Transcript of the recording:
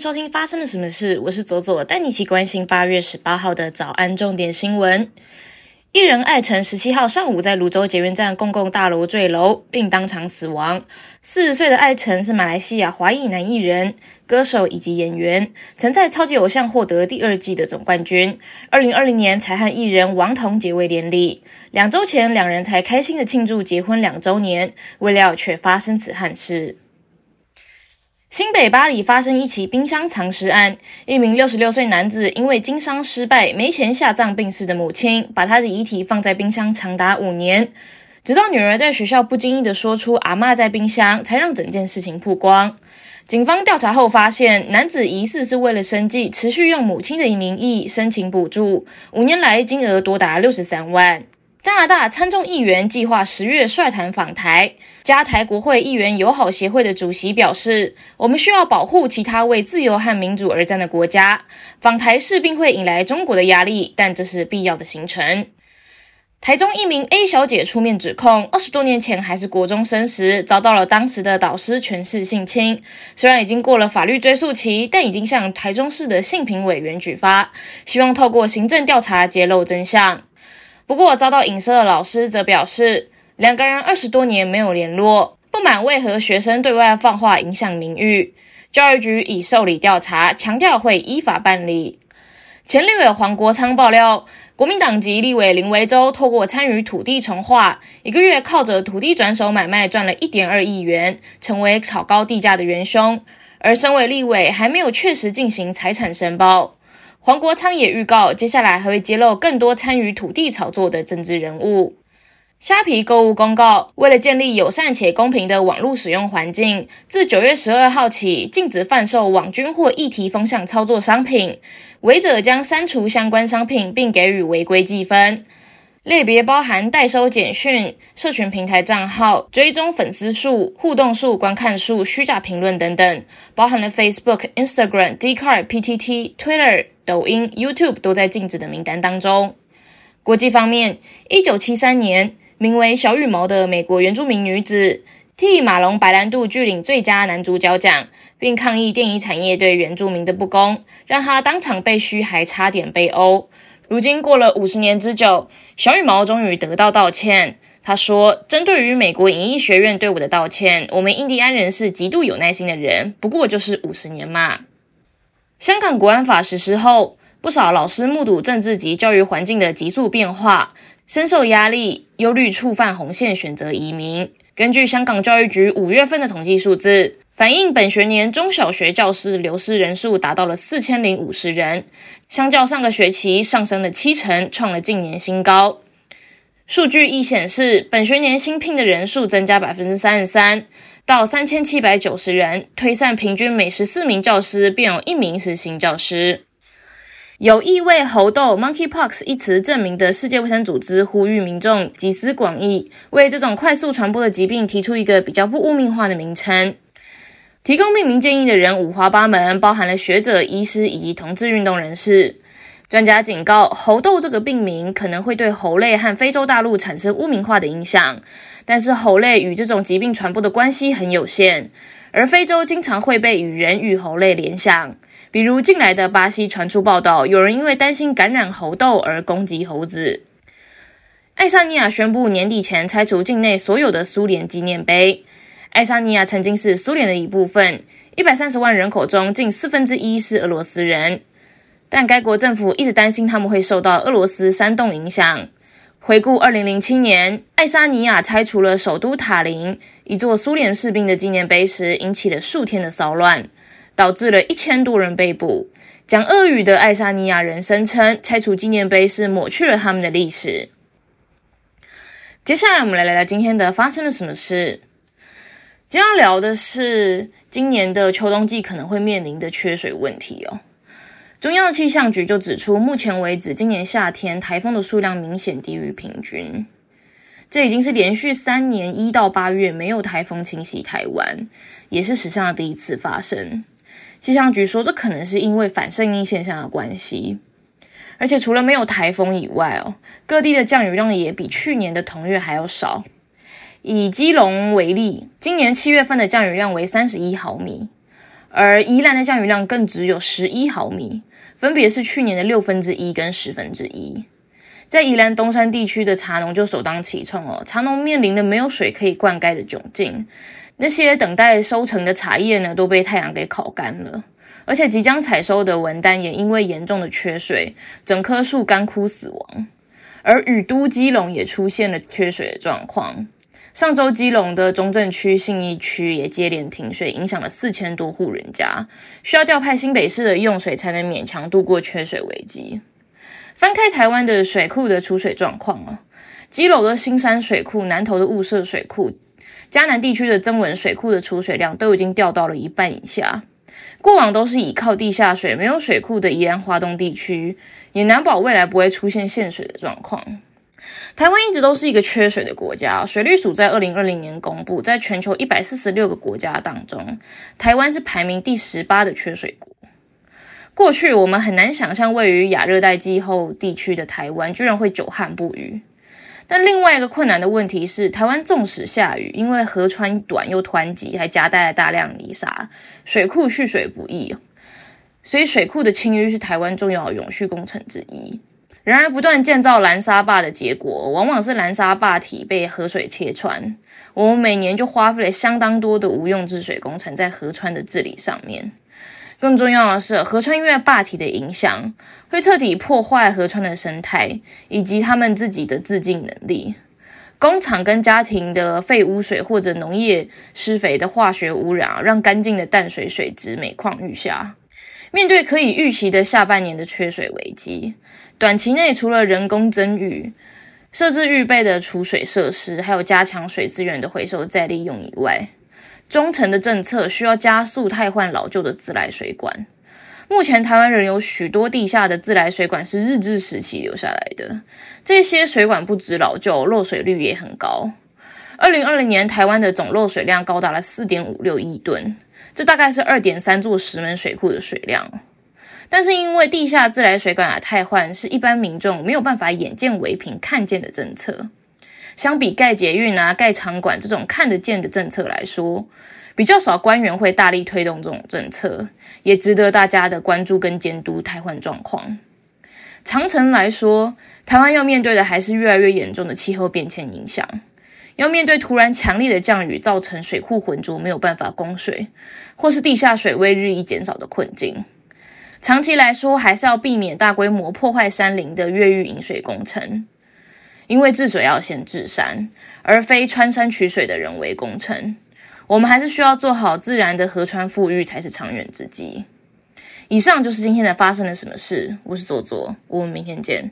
收听发生了什么事？我是左左，带你一起关心八月十八号的早安重点新闻。艺人艾辰十七号上午在泸州捷运站公共大楼坠楼，并当场死亡。四十岁的艾辰是马来西亚华裔男艺人、歌手以及演员，曾在《超级偶像》获得第二季的总冠军。二零二零年才和艺人王彤结为连理，两周前两人才开心的庆祝结婚两周年，未料却发生此憾事。新北巴黎发生一起冰箱藏尸案，一名六十六岁男子因为经商失败没钱下葬病逝的母亲，把他的遗体放在冰箱长达五年，直到女儿在学校不经意的说出“阿妈在冰箱”，才让整件事情曝光。警方调查后发现，男子疑似是为了生计，持续用母亲的名义申请补助，五年来金额多达六十三万。加拿大参众议员计划十月率团访台。加台国会议员友好协会的主席表示：“我们需要保护其他为自由和民主而战的国家。访台势必会引来中国的压力，但这是必要的行程。”台中一名 A 小姐出面指控，二十多年前还是国中生时，遭到了当时的导师权势性侵。虽然已经过了法律追诉期，但已经向台中市的性平委员举发，希望透过行政调查揭露真相。不过，遭到影射的老师则表示，两个人二十多年没有联络，不满为何学生对外放话影响名誉。教育局已受理调查，强调会依法办理。前立委黄国昌爆料，国民党籍立委林维洲透过参与土地重划，一个月靠着土地转手买卖赚了一点二亿元，成为炒高地价的元凶。而身为立委，还没有确实进行财产申报。黄国昌也预告，接下来还会揭露更多参与土地炒作的政治人物。虾皮购物公告，为了建立友善且公平的网络使用环境，自九月十二号起，禁止贩售网军或议题风向操作商品，违者将删除相关商品，并给予违规记分。类别包含代收简讯、社群平台账号、追踪粉丝数、互动数、观看数、虚假评论等等，包含了 Facebook、Instagram、d c a r d PTT、Twitter、抖音、YouTube 都在禁止的名单当中。国际方面，一九七三年，名为小羽毛的美国原住民女子替马龙白兰度拒领最佳男主角奖，并抗议电影产业对原住民的不公，让她当场被嘘，还差点被殴。如今过了五十年之久，小羽毛终于得到道歉。他说：“针对于美国影艺学院对我的道歉，我们印第安人是极度有耐心的人。不过就是五十年嘛。”香港国安法实施后，不少老师目睹政治及教育环境的急速变化，深受压力，忧虑触犯红线，选择移民。根据香港教育局五月份的统计数字。反映本学年中小学教师流失人数达到了四千零五十人，相较上个学期上升了七成，创了近年新高。数据亦显示，本学年新聘的人数增加百分之三十三，到三千七百九十人，推算平均每十四名教师便有一名是新教师。有意味猴痘 （Monkeypox） 一词证明的世界卫生组织呼吁民众集思广益，为这种快速传播的疾病提出一个比较不污名化的名称。提供命名建议的人五花八门，包含了学者、医师以及同志运动人士。专家警告，猴痘这个病名可能会对猴类和非洲大陆产生污名化的影响。但是猴类与这种疾病传播的关系很有限，而非洲经常会被与人与猴类联想。比如近来的巴西传出报道，有人因为担心感染猴痘而攻击猴子。爱沙尼亚宣布年底前拆除境内所有的苏联纪念碑。爱沙尼亚曾经是苏联的一部分，一百三十万人口中近四分之一是俄罗斯人，但该国政府一直担心他们会受到俄罗斯煽动影响。回顾二零零七年，爱沙尼亚拆除了首都塔林一座苏联士兵的纪念碑时，引起了数天的骚乱，导致了一千多人被捕。讲俄语的爱沙尼亚人声称，拆除纪念碑是抹去了他们的历史。接下来，我们来聊聊今天的发生了什么事。今天要聊的是今年的秋冬季可能会面临的缺水问题哦。中央气象局就指出，目前为止，今年夏天台风的数量明显低于平均，这已经是连续三年一到八月没有台风侵袭台湾，也是史上的第一次发生。气象局说，这可能是因为反圣音现象的关系，而且除了没有台风以外哦，各地的降雨量也比去年的同月还要少。以基隆为例，今年七月份的降雨量为三十一毫米，而宜兰的降雨量更只有十一毫米，分别是去年的六分之一跟十分之一。在宜兰东山地区的茶农就首当其冲哦，茶农面临的没有水可以灌溉的窘境，那些等待收成的茶叶呢，都被太阳给烤干了，而且即将采收的文旦也因为严重的缺水，整棵树干枯死亡。而雨都基隆也出现了缺水的状况，上周基隆的中正区、信义区也接连停水，影响了四千多户人家，需要调派新北市的用水才能勉强度过缺水危机。翻开台湾的水库的储水状况啊，基隆的新山水库、南投的雾社水库、嘉南地区的增文水库的储水量都已经掉到了一半以下。过往都是依靠地下水，没有水库的宜兰华东地区，也难保未来不会出现限水的状况。台湾一直都是一个缺水的国家，水利署在二零二零年公布，在全球一百四十六个国家当中，台湾是排名第十八的缺水国。过去我们很难想象，位于亚热带气候地区的台湾居然会久旱不雨。但另外一个困难的问题是，台湾纵使下雨，因为河川短又湍急，还夹带了大量泥沙，水库蓄水不易，所以水库的清淤是台湾重要的永续工程之一。然而，不断建造蓝沙坝的结果，往往是蓝沙坝体被河水切穿，我们每年就花费了相当多的无用治水工程在河川的治理上面。更重要的是，河川因为坝体的影响，会彻底破坏河川的生态以及他们自己的自净能力。工厂跟家庭的废污水或者农业施肥的化学污染，让干净的淡水水质每况愈下。面对可以预期的下半年的缺水危机，短期内除了人工增雨、设置预备的储水设施，还有加强水资源的回收再利用以外，中层的政策需要加速汰换老旧的自来水管。目前台湾仍有许多地下的自来水管是日治时期留下来的，这些水管不止老旧，漏水率也很高。二零二零年台湾的总漏水量高达了四点五六亿吨，这大概是二点三座石门水库的水量。但是因为地下自来水管的汰换是一般民众没有办法眼见为凭看见的政策。相比盖捷运啊、盖场馆这种看得见的政策来说，比较少官员会大力推动这种政策，也值得大家的关注跟监督汰换状况。长城来说，台湾要面对的还是越来越严重的气候变迁影响，要面对突然强烈的降雨造成水库浑浊没有办法供水，或是地下水位日益减少的困境。长期来说，还是要避免大规模破坏山林的越狱引水工程。因为治水要先治山，而非穿山取水的人为工程。我们还是需要做好自然的河川富裕，才是长远之计。以上就是今天的发生了什么事。我是左左，我们明天见。